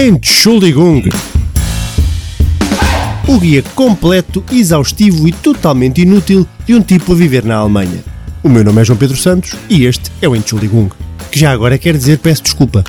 Entschuldigung. O guia completo, exaustivo e totalmente inútil de um tipo a viver na Alemanha. O meu nome é João Pedro Santos e este é o Entschuldigung, que já agora quer dizer peço desculpa.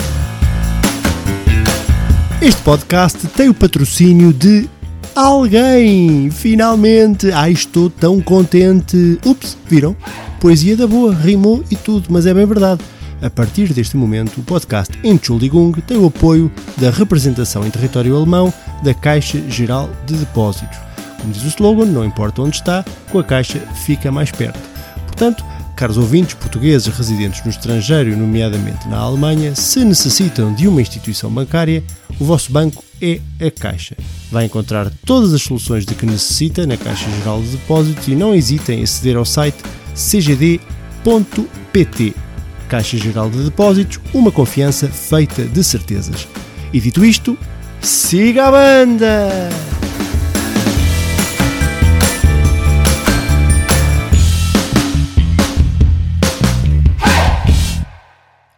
Este podcast tem o patrocínio de alguém! Finalmente! Ai, estou tão contente! Ups, viram? Poesia da boa, rimou e tudo, mas é bem verdade. A partir deste momento, o podcast Entschuldigung tem o apoio da representação em território alemão da Caixa Geral de Depósitos. Como diz o slogan, não importa onde está, com a Caixa fica mais perto. Portanto, caros ouvintes portugueses residentes no estrangeiro, nomeadamente na Alemanha, se necessitam de uma instituição bancária, o vosso banco é a Caixa. Vai encontrar todas as soluções de que necessita na Caixa Geral de Depósitos e não hesitem em aceder ao site cgd.pt. Caixa Geral de Depósitos, uma confiança feita de certezas. E dito isto, siga a banda!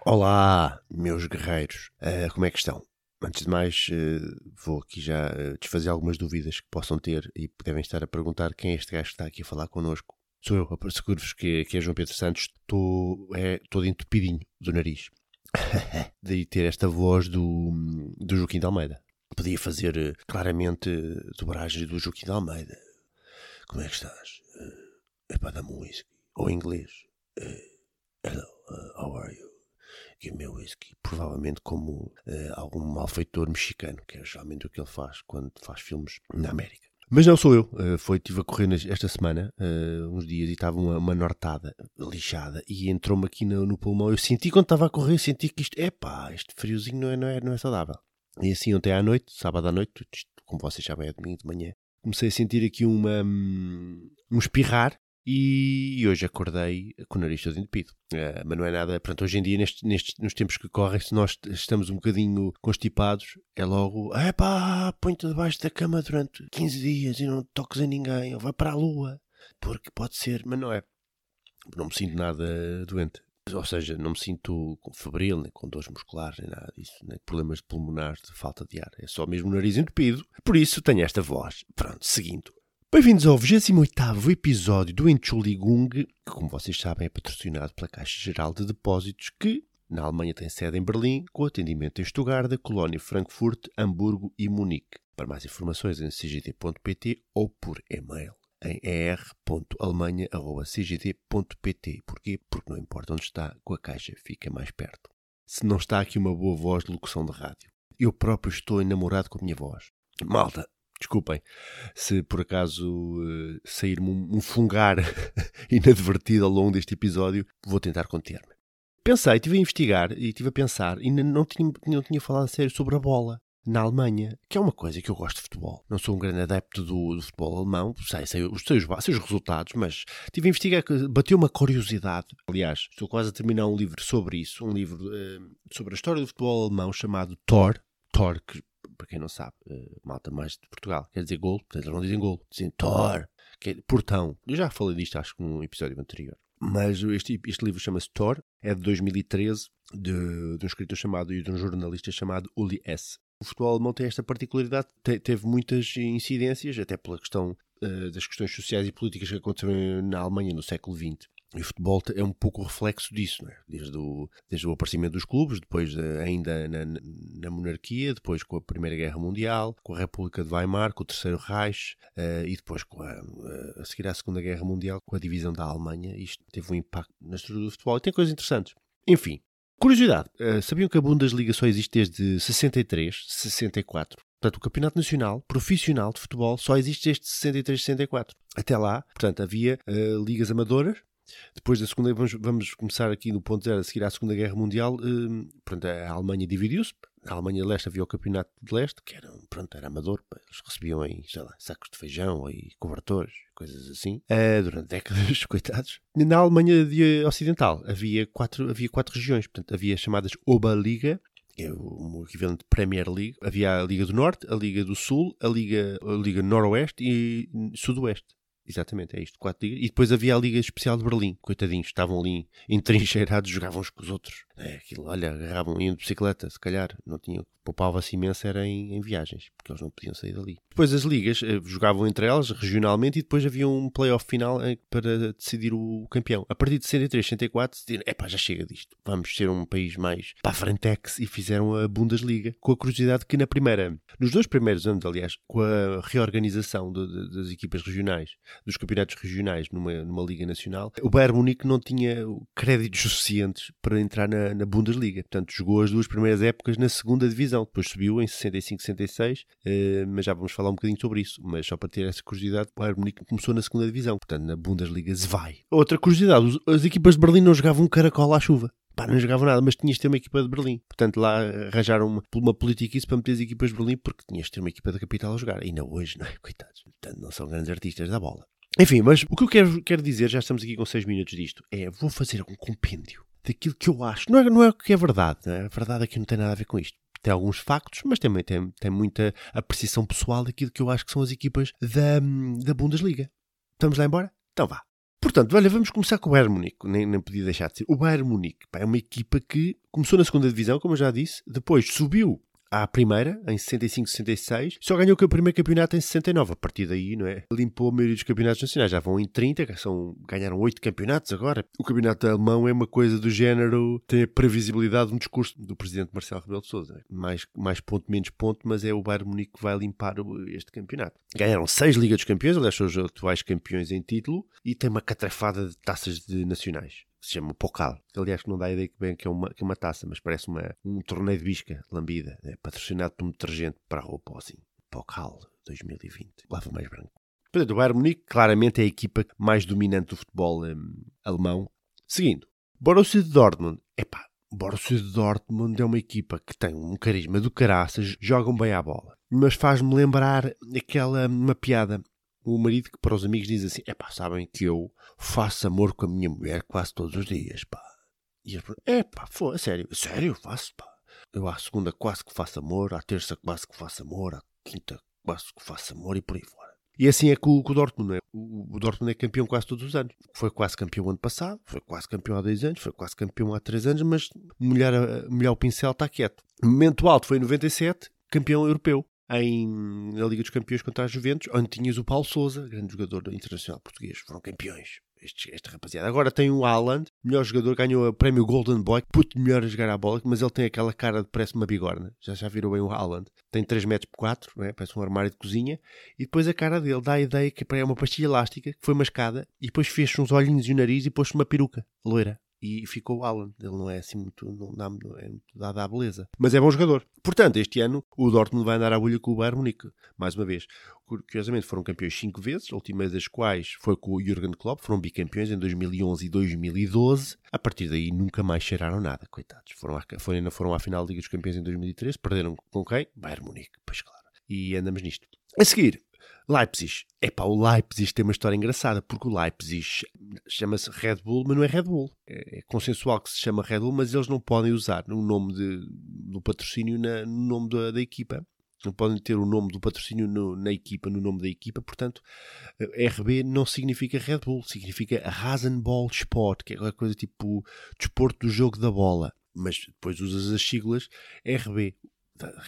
Olá, meus guerreiros, uh, como é que estão? Antes de mais, uh, vou aqui já uh, desfazer algumas dúvidas que possam ter e devem estar a perguntar quem é este gajo que está aqui a falar connosco. Sou eu, asseguro-vos que, que é João Pedro Santos, estou é, todo entupidinho do nariz. Daí ter esta voz do, do Joaquim de Almeida. Podia fazer claramente dobragens do Joaquim de Almeida. Como é que estás? É para dar-me um whisky. Ou em inglês. Hello, how are you? Give me a whisky. Provavelmente como algum malfeitor mexicano, que é geralmente o que ele faz quando faz filmes na América. Mas não sou eu. Uh, foi, estive a correr esta semana, uh, uns dias, e estava uma, uma nortada lixada e entrou-me aqui no, no, pulmão. Eu senti quando estava a correr, senti que isto, epá, este friozinho não é, não, é, não é saudável. E assim ontem à noite, sábado à noite, isto, como vocês sabem é domingo de manhã, comecei a sentir aqui uma, um, um espirrar e hoje acordei com o nariz todo entupido. Uh, mas não é nada. Pronto, hoje em dia, nestes, nestes, nos tempos que correm, se nós estamos um bocadinho constipados, é logo: epá, põe-te debaixo da cama durante 15 dias e não toques a ninguém, ou vai para a lua. Porque pode ser, mas não é. Não me sinto nada doente. Ou seja, não me sinto febril, nem com dores musculares, nem nada disso, nem problemas de pulmonares, de falta de ar. É só mesmo o nariz entupido. Por isso tenho esta voz. Pronto, seguindo. Bem-vindos ao 28 episódio do Entschuldigung, que, como vocês sabem, é patrocinado pela Caixa Geral de Depósitos, que na Alemanha tem sede em Berlim, com atendimento em Stuttgart, Colónia, Frankfurt, Hamburgo e Munique. Para mais informações em cgd.pt ou por e-mail em er.alemanha.cgd.pt. Porquê? Porque não importa onde está, com a Caixa fica mais perto. Se não está aqui uma boa voz de locução de rádio. Eu próprio estou enamorado com a minha voz. Malta, Desculpem se por acaso uh, sair-me um, fungar inadvertido ao longo deste episódio, vou tentar conter-me. Pensei, estive a investigar e estive a pensar e não tinha, não tinha falado a sério sobre a bola na Alemanha, que é uma coisa que eu gosto de futebol. Não sou um grande adepto do, do futebol alemão, sei, sei, sei, os, sei os resultados, mas estive a investigar, bateu uma curiosidade. Aliás, estou quase a terminar um livro sobre isso, um livro uh, sobre a história do futebol alemão chamado Thor. Thor, que para quem não sabe, uh, malta mais de Portugal, quer dizer gol, eles não dizem gol, dizem Thor, que é portão. Eu já falei disto, acho que num episódio anterior. Mas este, este livro chama-se Thor, é de 2013, de, de um escritor chamado e de um jornalista chamado Uli S. O futebol alemão tem esta particularidade, te, teve muitas incidências, até pela questão uh, das questões sociais e políticas que aconteceram na Alemanha no século XX. E o futebol é um pouco o reflexo disso, é? desde, o, desde o aparecimento dos clubes, depois ainda na, na, monarquia, depois com a Primeira Guerra Mundial, com a República de Weimar, com o Terceiro Reich uh, e depois com a, a, seguir à Segunda Guerra Mundial, com a divisão da Alemanha. Isto teve um impacto na estrutura do futebol e tem coisas interessantes. Enfim, curiosidade: uh, sabiam que a Bundesliga só existe desde 63, 64? Portanto, o Campeonato Nacional Profissional de Futebol só existe desde 63, 64. Até lá, portanto, havia uh, ligas amadoras, depois da Segunda, vamos, vamos começar aqui no ponto zero, a seguir à Segunda Guerra Mundial, hum, pronto, a Alemanha dividiu-se. Na Alemanha Leste havia o Campeonato de Leste, que era, pronto, era amador, eles recebiam aí, sei lá, sacos de feijão e cobertores, coisas assim, uh, durante décadas, coitados. Na Alemanha Ocidental havia quatro, havia quatro regiões, portanto, havia chamadas Oberliga, que é o equivalente Premier League. Havia a Liga do Norte, a Liga do Sul, a Liga, a Liga Noroeste e Sudoeste. Exatamente, é isto, quatro ligas. E depois havia a Liga Especial de Berlim, coitadinhos, estavam ali entrincheirados, jogavam uns com os outros. É, aquilo, olha, agarravam, iam de bicicleta, se calhar, não tinham, poupava-se imenso era em, em, viagens, porque eles não podiam sair dali. Depois as ligas eh, jogavam entre elas, regionalmente, e depois havia um playoff final eh, para decidir o campeão. A partir de 63, 64, decidiram, epá, já chega disto, vamos ser um país mais para a frentex, e fizeram a Bundesliga, com a curiosidade que na primeira, nos dois primeiros anos, aliás, com a reorganização de, de, das equipas regionais, dos campeonatos regionais numa, numa liga nacional, o Bayern Munique não tinha créditos suficientes para entrar na na, Bundesliga. Portanto, jogou as duas primeiras épocas na segunda divisão. Depois subiu em 65, 66, uh, mas já vamos falar um bocadinho sobre isso. Mas só para ter essa curiosidade, o Bayern Munique começou na segunda divisão. Portanto, na Bundesliga se vai. Outra curiosidade, as equipas de Berlim não jogavam um caracol à chuva. Pá, não jogavam nada, mas tinhas de ter uma equipa de Berlim. Portanto, lá arranjaram uma, uma política isso para meter as equipas de Berlim, porque tinhas de ter uma equipa da capital a jogar. Ainda hoje, não é? Coitados. Portanto, não são grandes artistas da bola. Enfim, mas o que eu quero, quero dizer, já estamos aqui com 6 minutos disto, é vou fazer um compêndio daquilo que eu acho. Não é, não é o que é verdade, é? a verdade aqui não tem nada a ver com isto. Tem alguns factos, mas também tem, tem muita apreciação pessoal daquilo que eu acho que são as equipas da, da Bundesliga. Estamos lá embora? Então vá. Portanto, olha, vamos começar com o Bayern Munique. Nem, nem podia deixar de ser. O Bayern Munique pá, é uma equipa que começou na segunda divisão, como eu já disse, depois subiu à primeira, em 65, 66, só ganhou o primeiro campeonato em 69. A partir daí, não é? Limpou a maioria dos campeonatos nacionais. Já vão em 30, são, ganharam 8 campeonatos agora. O campeonato alemão é uma coisa do género, tem a previsibilidade no discurso do presidente Marcelo Rebelo de Sousa. Mais, mais ponto, menos ponto, mas é o Bayern Munique que vai limpar este campeonato. Ganharam 6 Ligas dos Campeões, aliás, são os atuais campeões em título, e tem uma catrafada de taças de nacionais se chama Pocal. Aliás, que não dá a ideia que, bem, que, é uma, que é uma taça, mas parece uma, um torneio de bisca lambida, né? patrocinado por um detergente para a roupa, assim. Pocal 2020. Lava mais branco. Portanto, o Bayern Munique claramente é a equipa mais dominante do futebol um, alemão. Seguindo, Borussia de Dortmund. Epá, Borussia de Dortmund é uma equipa que tem um carisma do caraças, jogam bem à bola. Mas faz-me lembrar aquela uma piada o marido que para os amigos diz assim: é pá, sabem que eu faço amor com a minha mulher quase todos os dias, pá. E eles é pá, foi, sério, sério, faço, pá. Eu à segunda quase que faço amor, à terça quase que faço amor, à quinta quase que faço amor e por aí fora. E assim é com, com o Dortmund, é? O, o, Dortmund é campeão quase todos os anos. Foi quase campeão ano passado, foi quase campeão há dois anos, foi quase campeão há três anos, mas molhar, molhar o pincel está quieto. Momento alto foi em 97, campeão europeu em, na Liga dos Campeões contra a Juventus, onde tinhas o Paulo Souza, grande jogador internacional português, foram campeões. Este, esta rapaziada. Agora tem o Haaland, melhor jogador, ganhou o prémio Golden Boy, puto melhor a jogar a bola, mas ele tem aquela cara de parece uma bigorna. Já já virou bem o Haaland. Tem 3 metros por 4, é? parece um armário de cozinha. E depois a cara dele dá a ideia que é uma pastilha elástica que foi mascada e depois fez uns olhinhos e o nariz e pôs uma peruca loira e ficou o Alan. Ele não é assim muito, não dá, é muito dado à beleza. Mas é bom jogador. Portanto, este ano o Dortmund vai andar à bolha com o Bayern Munique. Mais uma vez. Curiosamente foram campeões cinco vezes, a última das quais foi com o Jurgen Klopp. Foram bicampeões em 2011 e 2012. A partir daí nunca mais cheiraram nada, coitados. Foram à, foram, foram à final da Liga dos Campeões em 2013. Perderam com quem? Bayern Munique, pois claro. E andamos nisto. A seguir, Leipzig. É pá, o Leipzig tem uma história engraçada, porque o Leipzig chama-se Red Bull, mas não é Red Bull. É, é, consensual que se chama Red Bull, mas eles não podem usar o nome de, do patrocínio na, no nome da, da, equipa. Não podem ter o nome do patrocínio no, na equipa, no nome da equipa. Portanto, RB não significa Red Bull, significa Rasenball Sport, que é aquela coisa tipo desporto do jogo da bola. Mas depois usas as siglas RB.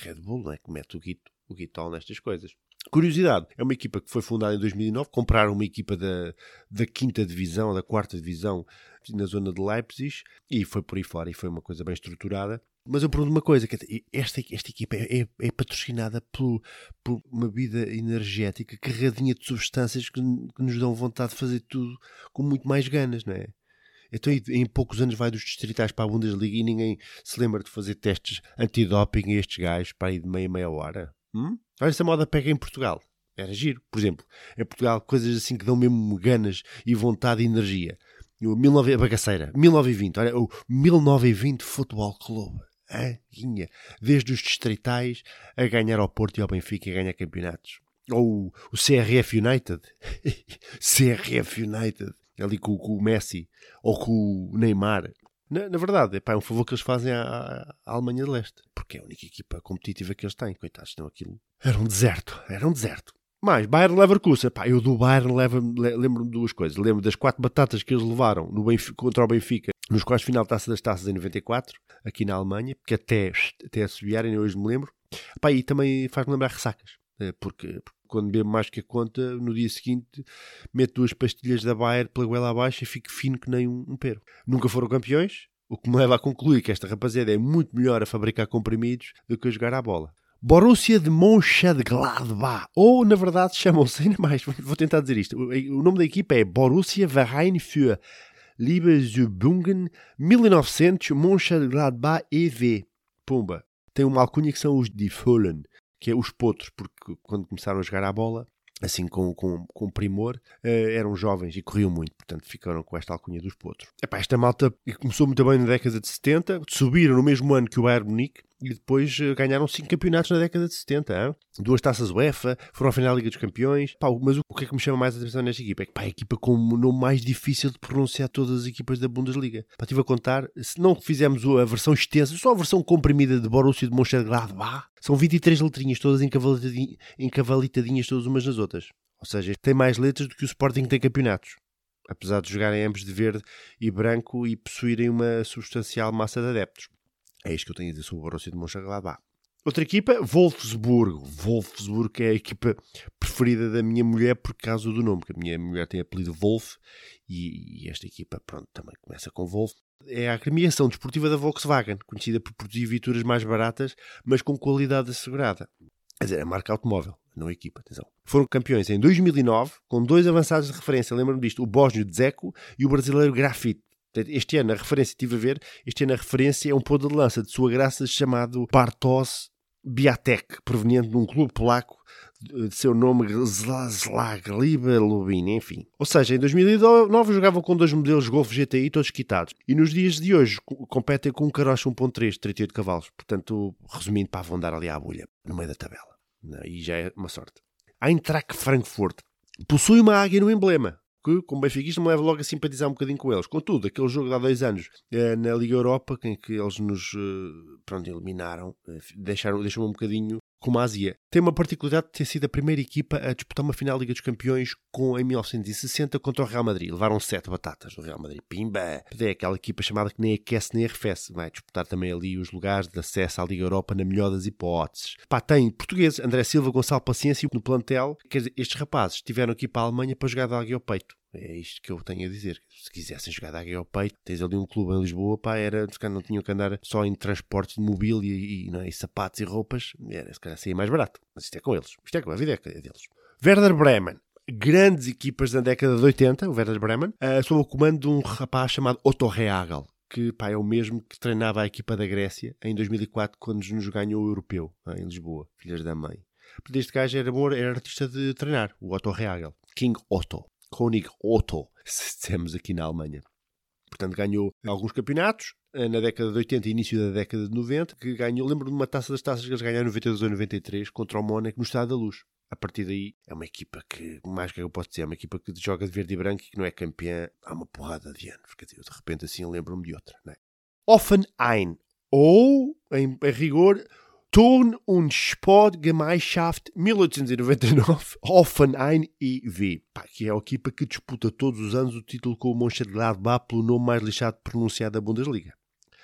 Red Bull, não é? Que mete o guito, o guitol nestas coisas. Curiosidade, é uma equipa que foi fundada em 2009, compraram uma equipa da, da quinta divisão, da quarta divisão, na zona de Leipzig, e foi por aí fora, e foi uma coisa bem estruturada. Mas eu pergunto uma coisa, esta, esta equipa é, é, é patrocinada por, por, uma bebida energética carradinha de substâncias que, que, nos dão vontade de fazer tudo com muito mais ganas, não é? Então em poucos anos vai dos distritais para a Bundesliga e ninguém se lembra de fazer testes antidoping a estes gajos para ir de meia meia hora. Hum? Olha, essa moda pega em Portugal. Era giro. Por exemplo, em Portugal, coisas assim que dão mesmo ganas e vontade e energia. O 19, a bagaceira. 1920. Olha, o 1920 Futebol Clube. Ah, guinha. Desde os distritais a ganhar ao Porto e ao Benfica a ganhar campeonatos. Ou o CRF United. CRF United. Ali com, com, o Messi. Ou com o Neymar. Na, na verdade, é um favor que eles fazem à, à, Alemanha de Leste, porque é a única equipa competitiva que eles têm. Coitados, não aquilo. Era um deserto, era um deserto. Mais, Bayern Leverkusen. Pá, eu do Bayern lembro-me de duas coisas. Lembro das quatro batatas que eles levaram no Benfica, contra o Benfica nos quartos final Taça das Taças em 94, aqui na Alemanha, que até, até assobiarem, hoje me lembro. Pá, e também faz-me lembrar ressacas, porque, porque quando bebo mais que a conta, no dia seguinte meto duas pastilhas da Bayer pela goela abaixo e fico fino que nem um, um. Nunca foram campeões, o que me leva a concluir que esta rapaziada é muito melhor a fabricar comprimidos do que a jogar à bola. Borussia de Mönchengladbach, ou na verdade chamam-se ainda mais, vou tentar dizer isto, o nome da equipa é Borussia Verein für Liebesübungen 1900 Mönchengladbach EV. Pumba. Tem uma alcunha que são os de Fohlen, que é os potros, porque quando começaram a jogar à bola, assim com, com, com primor, uh, eram jovens e corriam muito, portanto ficaram com esta alcunha dos potros. Epá, esta malta começou muito bem na década de 70, subiram no mesmo ano que o Bayern Munique, e depois uh, ganharam cinco campeonatos na década de 70. Hein? Duas taças UEFA, foram à final da Liga dos Campeões. Pá, mas o que é que me chama mais a atenção nesta equipa? É que pá, a equipa com o nome mais difícil de pronunciar todas as equipas da Bundesliga. Pá, estive a contar, se não fizermos a versão extensa, só a versão comprimida de Borussia de Mönchengladbach, são 23 letrinhas, todas encavalitadinhas, encavalitadinhas todas umas nas outras. Ou seja, tem mais letras do que o Sporting tem campeonatos. Apesar de jogarem ambos de verde e branco e possuírem uma substancial massa de adeptos. É isto que eu tenho a dizer sobre o Borussia de Mönchengladbach. Outra equipa, Wolfsburgo. Wolfsburgo é a equipa preferida da minha mulher por causa do nome, porque a minha mulher tem apelido Wolf e, e esta equipa, pronto, também começa com Wolf. É a agremiação desportiva da Volkswagen, conhecida por produzir viaturas mais baratas, mas com qualidade assegurada. Quer dizer, a marca automóvel, não a equipa, atenção. Foram campeões em 2009, com dois avançados de referência, lembro-me disto, o bósnio Dzeko e o brasileiro Grafite. Este ano a referência, estive a ver, este ano a referência é um pôr de lança de sua graça chamado Bartos Biatek, proveniente de um clube polaco de seu nome Zlag Liba Lubin, enfim. Ou seja, em 2009 jogavam com dois modelos Golf GTI todos quitados. E nos dias de hoje competem com um carocha 1.3 38 cavalos. Portanto, resumindo, para vão dar ali à bolha, no meio da tabela. E já é uma sorte. A Eintracht Frankfurt possui uma águia no emblema que, como benfiquista, me leva logo a simpatizar um bocadinho com eles. Contudo, aquele jogo de há dois anos eh, na Liga Europa, em que eles nos eh, pronto, eliminaram, eh, deixaram, deixaram um bocadinho como a Ásia. Tem uma particularidade de ter sido a primeira equipa a disputar uma final da Liga dos Campeões com, em 1960 contra o Real Madrid. Levaram sete batatas do Real Madrid. Pimba! É aquela equipa chamada que nem aquece nem arrefece. Vai disputar também ali os lugares de acesso à Liga Europa na melhor das hipóteses. Pá, tem portugueses, André Silva, Gonçalo Paciência no plantel. Quer dizer, estes rapazes estiveram aqui para a Alemanha para jogar de águia ao peito. É isto que eu tenho a dizer. Se quisessem jogar da águia ao peito, tens ali um clube em Lisboa, pá, era, se calhar não tinham que andar só em transportes de mobília e, e, é, e sapatos e roupas, era, se calhar saía mais barato. Mas isto é com eles. Isto é com a vida é deles. Werder Bremen. Grandes equipas da década de 80, o Werder Bremen, uh, sob o comando de um rapaz chamado Otto Rehagel, que pá, é o mesmo que treinava a equipa da Grécia em 2004, quando nos ganhou o Europeu, em Lisboa, filhas da mãe. Este gajo era, era artista de treinar, o Otto Rehagel. King Otto. König Otto, se dissemos aqui na Alemanha. Portanto, ganhou alguns campeonatos eh, na década de 80 e início da década de 90, que ganhou, lembro de uma taça das taças que eles ganharam em 92 ou 93 contra o Mónaco no Estado da Luz. A partir daí, é uma equipa que, mais que eu posso dizer, é uma equipa que joga de verde e branco e que não é campeã há uma porrada de anos. Quer dizer, eu de repente assim lembro-me de outra. É? Offenheim, ou, em, em rigor, Turn- und Sportgemeinschaft 1899 Hoffenheim e.V., que é a equipa que disputa todos os anos o título com o Mönchengladbach pelo nome mais lixado de pronunciar da Bundesliga.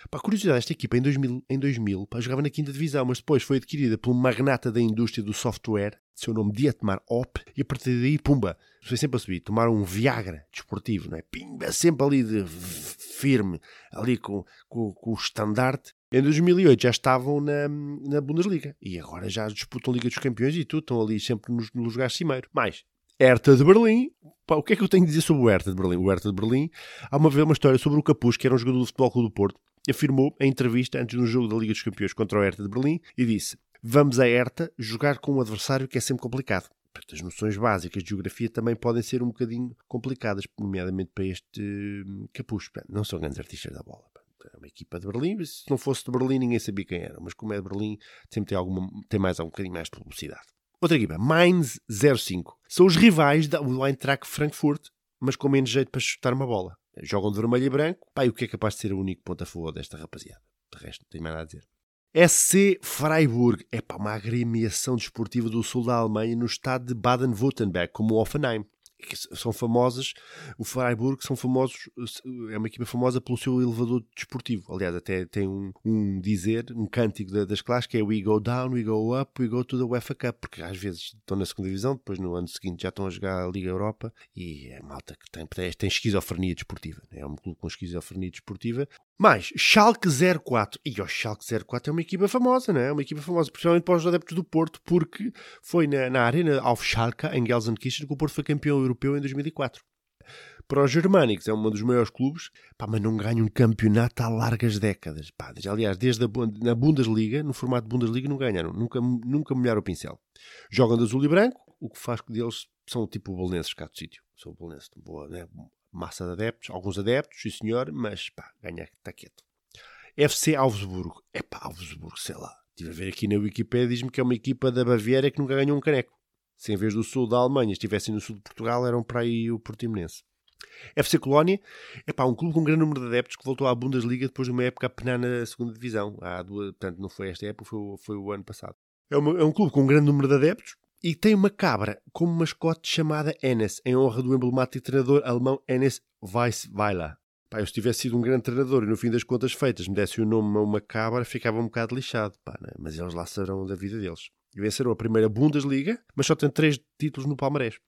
Pá, curiosidade, esta equipa em 2000, em 2000 pá, jogava na quinta divisão, mas depois foi adquirida um magnata da indústria do software, seu nome Dietmar Opp, e a partir daí, pumba, foi sempre a subir. Tomaram um Viagra desportivo, não é? Pimba, sempre ali de firme, ali com, com, com o estandarte, em 2008 já estavam na, na Bundesliga e agora já disputam Liga dos Campeões e tudo, estão ali sempre nos, nos lugares cimeiros. Mais, Hertha de Berlim. Pá, o que é que eu tenho a dizer sobre o Hertha de Berlim? O Hertha de Berlim, há uma vez uma história sobre o Capuz, que era um jogador do Futebol Clube do Porto, afirmou em entrevista antes do jogo da Liga dos Campeões contra o Hertha de Berlim e disse: Vamos a Hertha jogar com um adversário que é sempre complicado. As noções básicas de geografia também podem ser um bocadinho complicadas, nomeadamente para este hum, Capuz. Não são grandes artistas da bola é uma equipa de Berlim. Se não fosse de Berlim, ninguém sabia quem era. Mas como é de Berlim, sempre tem, alguma, tem mais um bocadinho mais de publicidade. Outra equipa, Mainz 05. São os rivais do Eintracht Frankfurt, mas com menos jeito para chutar uma bola. Jogam de vermelho e branco. Pá, e o que é capaz de ser o único ponto a favor desta rapaziada? De resto, não tenho mais nada a dizer. SC Freiburg é pá, uma agremiação desportiva do sul da Alemanha no estado de Baden-Württemberg, como Offenheim. Que são famosas, o Freiburg são famosos, é uma equipa famosa pelo seu elevador desportivo. Aliás, até tem um, um dizer, um cântico das classes que é We go down, we go up, we go to the UEFA Cup, porque às vezes estão na segunda divisão, depois no ano seguinte já estão a jogar a Liga Europa e é malta que tem, tem esquizofrenia desportiva. Né? É um clube com esquizofrenia desportiva. Mas Schalke 04, e o Schalke 04 é uma equipa famosa, não é? É uma equipa famosa, principalmente para os adeptos do Porto, porque foi na, na Arena auf Schalke, em Gelsenkirchen, que o Porto foi campeão europeu em 2004. Para os germânicos é um dos maiores clubes, pá, mas não ganha um campeonato há largas décadas. Pá, aliás, desde a na Bundesliga, no formato de Bundesliga, não ganharam, nunca, nunca molharam o pincel. Jogam de azul e branco, o que faz deles são tipo bolonenses cá do sítio. São bolonenses, boa, né? Massa de adeptos, alguns adeptos, sim senhor, mas pá, ganha está quieto. FC Augsburgo, é pá, Augsburgo, sei lá. Estive a ver aqui na Wikipedia, diz-me que é uma equipa da Baviera que nunca ganhou um caneco se em vez do sul da Alemanha estivessem no sul de Portugal, eram para aí o Portimonense. FC Colónia é pá, um clube com um grande número de adeptos que voltou à Bundesliga depois de uma época a penar na segunda divisão. Há duas, portanto, não foi esta época, foi, foi o ano passado. É, uma, é, um clube com um grande número de adeptos e tem uma cabra como mascote chamada Enes, em honra do emblemático treinador alemão Enes Weissweiler. Pá, eu se tivesse sido um grande treinador e no fim das contas feitas me desse o nome a uma cabra, ficava um bocado lixado, pá, né? mas eles lá saberão da vida deles e venceram a primeira Bundesliga, mas só tem três títulos no Palmarés.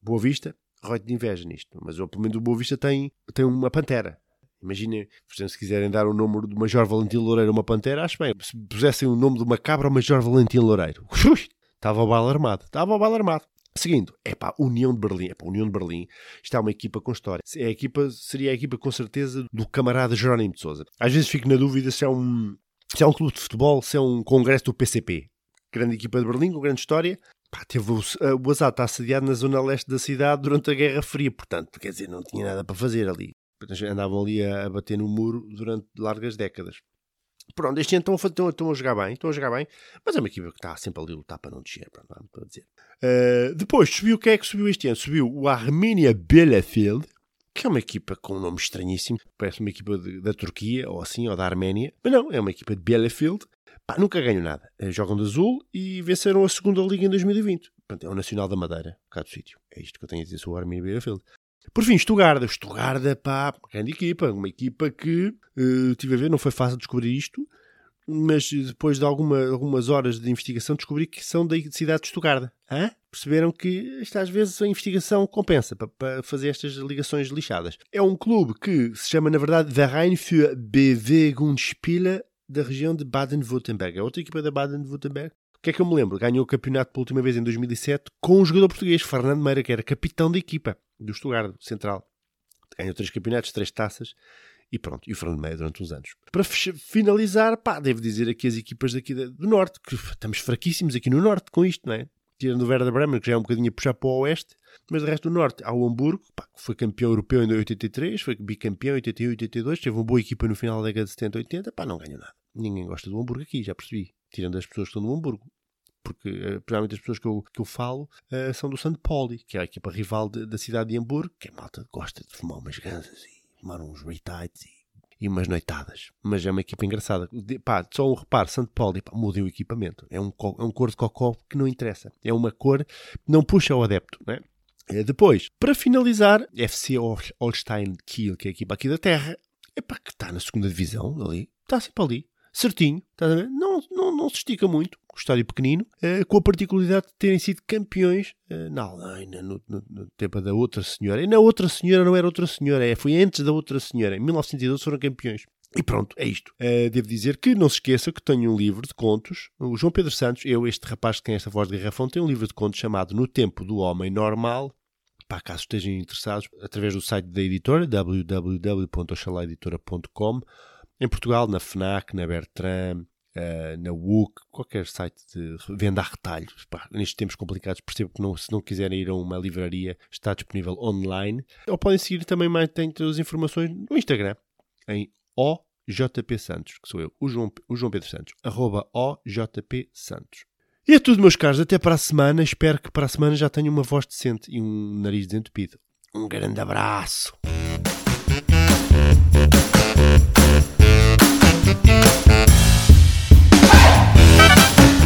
Boa Vista, roito de inveja nisto, mas pelo menos o Boa Vista tem, tem uma pantera. Imaginem, se quiserem dar o número do Major Valentim Loureiro a uma pantera, acho bem. Se pusessem o nome de uma cabra ao Major Valentim Loureiro, estava o bala armado. Estava o bala armado. Seguindo, é pá, União de Berlim. É pá, União de Berlim está uma equipa com história. É a equipa, seria a equipa com certeza do camarada Jerónimo de Souza. Às vezes fico na dúvida se é um, se é um clube de futebol, se é um congresso do PCP grande equipa de Berlim, com grande história. Pá, teve o, o Azar está assediado na zona leste da cidade durante a Guerra Fria, portanto, quer dizer, não tinha nada para fazer ali. Andavam ali a bater no muro durante largas décadas. Pronto, este ano estão, estão, estão, a jogar bem, estão a jogar bem, mas é uma equipa que está sempre ali a lutar para não descer, não dizer. Uh, depois subiu, o que é que subiu este ano? Subiu o Armenia Bielefeld, que é uma equipa com um nome estranhíssimo, parece uma equipa de, da Turquia, ou assim, ou da Arménia, mas não, é uma equipa de Bielefeld, Pá, nunca ganham nada. Eh, jogam de azul e venceram a segunda liga em 2020. Portanto, é o Nacional da Madeira, cá do sítio. É isto que eu tenho a dizer sobre o Arminia Bielefeld. Por fim, Estugarda. Estugarda, pá, grande equipa. Uma equipa que, uh, tive a ver, não foi fácil descobrir isto, mas depois de alguma, algumas horas de investigação descobri que são da cidade de Estugarda. Hã? Perceberam que esta, às vezes a investigação compensa para, para, fazer estas ligações lixadas. É um clube que se chama, na verdade, Verein für Bewegungsspiele da região de Baden-Württemberg. É outra equipa da Baden-Württemberg. O que é que eu me lembro? Ganhou o campeonato pela última vez em 2007 com um jogador português, Fernando Meira, que era capitão da equipa do Stuttgart Central. Ganhou três campeonatos, três taças e pronto. E o Fernando Meira durante uns anos. Para finalizar, pá, devo dizer aqui as equipas daqui do Norte, que estamos fraquíssimos aqui no Norte com isto, não é? Tirando o Werder Bremen, que já é um bocadinho a puxar para o Oeste, mas de resto do Norte, há o Hamburgo, pá, que foi campeão europeu em 83, foi bicampeão em 81 e 82, teve uma boa equipa no final da década de 70 e 80, pá, não ganhou nada. Ninguém gosta do Hamburgo aqui, já percebi. Tirando as pessoas que estão no Hamburgo. Porque, uh, geralmente, as pessoas que eu, que eu falo uh, são do St. Pauli, que é a equipa rival de, da cidade de Hamburgo, que é malta gosta de fumar umas gansas e tomar uns retites e e umas noitadas. Mas é uma equipa engraçada. De, pá, só um reparo, Santo Paulo, pá, o equipamento. É um, é um cor de cocó que não interessa. É uma cor que não puxa o adepto, né? É, depois, para finalizar, FC Holstein Kiel, que é a equipa aqui da Terra, é pá, que está na segunda divisão ali, está sempre ali certinho, ver? Não, não, não se estica muito, o estádio pequenino, uh, com a particularidade de terem sido campeões uh, na Alemanha, no, no, no, tempo da outra senhora. E na outra senhora não era outra senhora, é, foi antes da outra senhora. Em 1912 foram campeões. E pronto, é isto. Uh, devo dizer que não se esqueça que tenho um livro de contos. O João Pedro Santos, eu, este rapaz que tem esta voz de garrafão, tem um livro de contos chamado No Tempo do Homem Normal. Para caso estejam interessados, através do site da editora, www.oxalaeditora.com em Portugal, na FNAC, na Bertrand, uh, na WUC, qualquer site de venda a retalho. Pá, nestes tempos complicados, percebo que não, se não quiserem ir a uma livraria, está disponível online. Ou podem seguir também mais, as informações no Instagram, em OJP Santos, que sou eu, o João, o João Pedro Santos, arroba OJP Santos. E é tudo, meus caros. Até para a semana. Espero que para a semana já tenha uma voz decente e um nariz desentupido. Um grande abraço.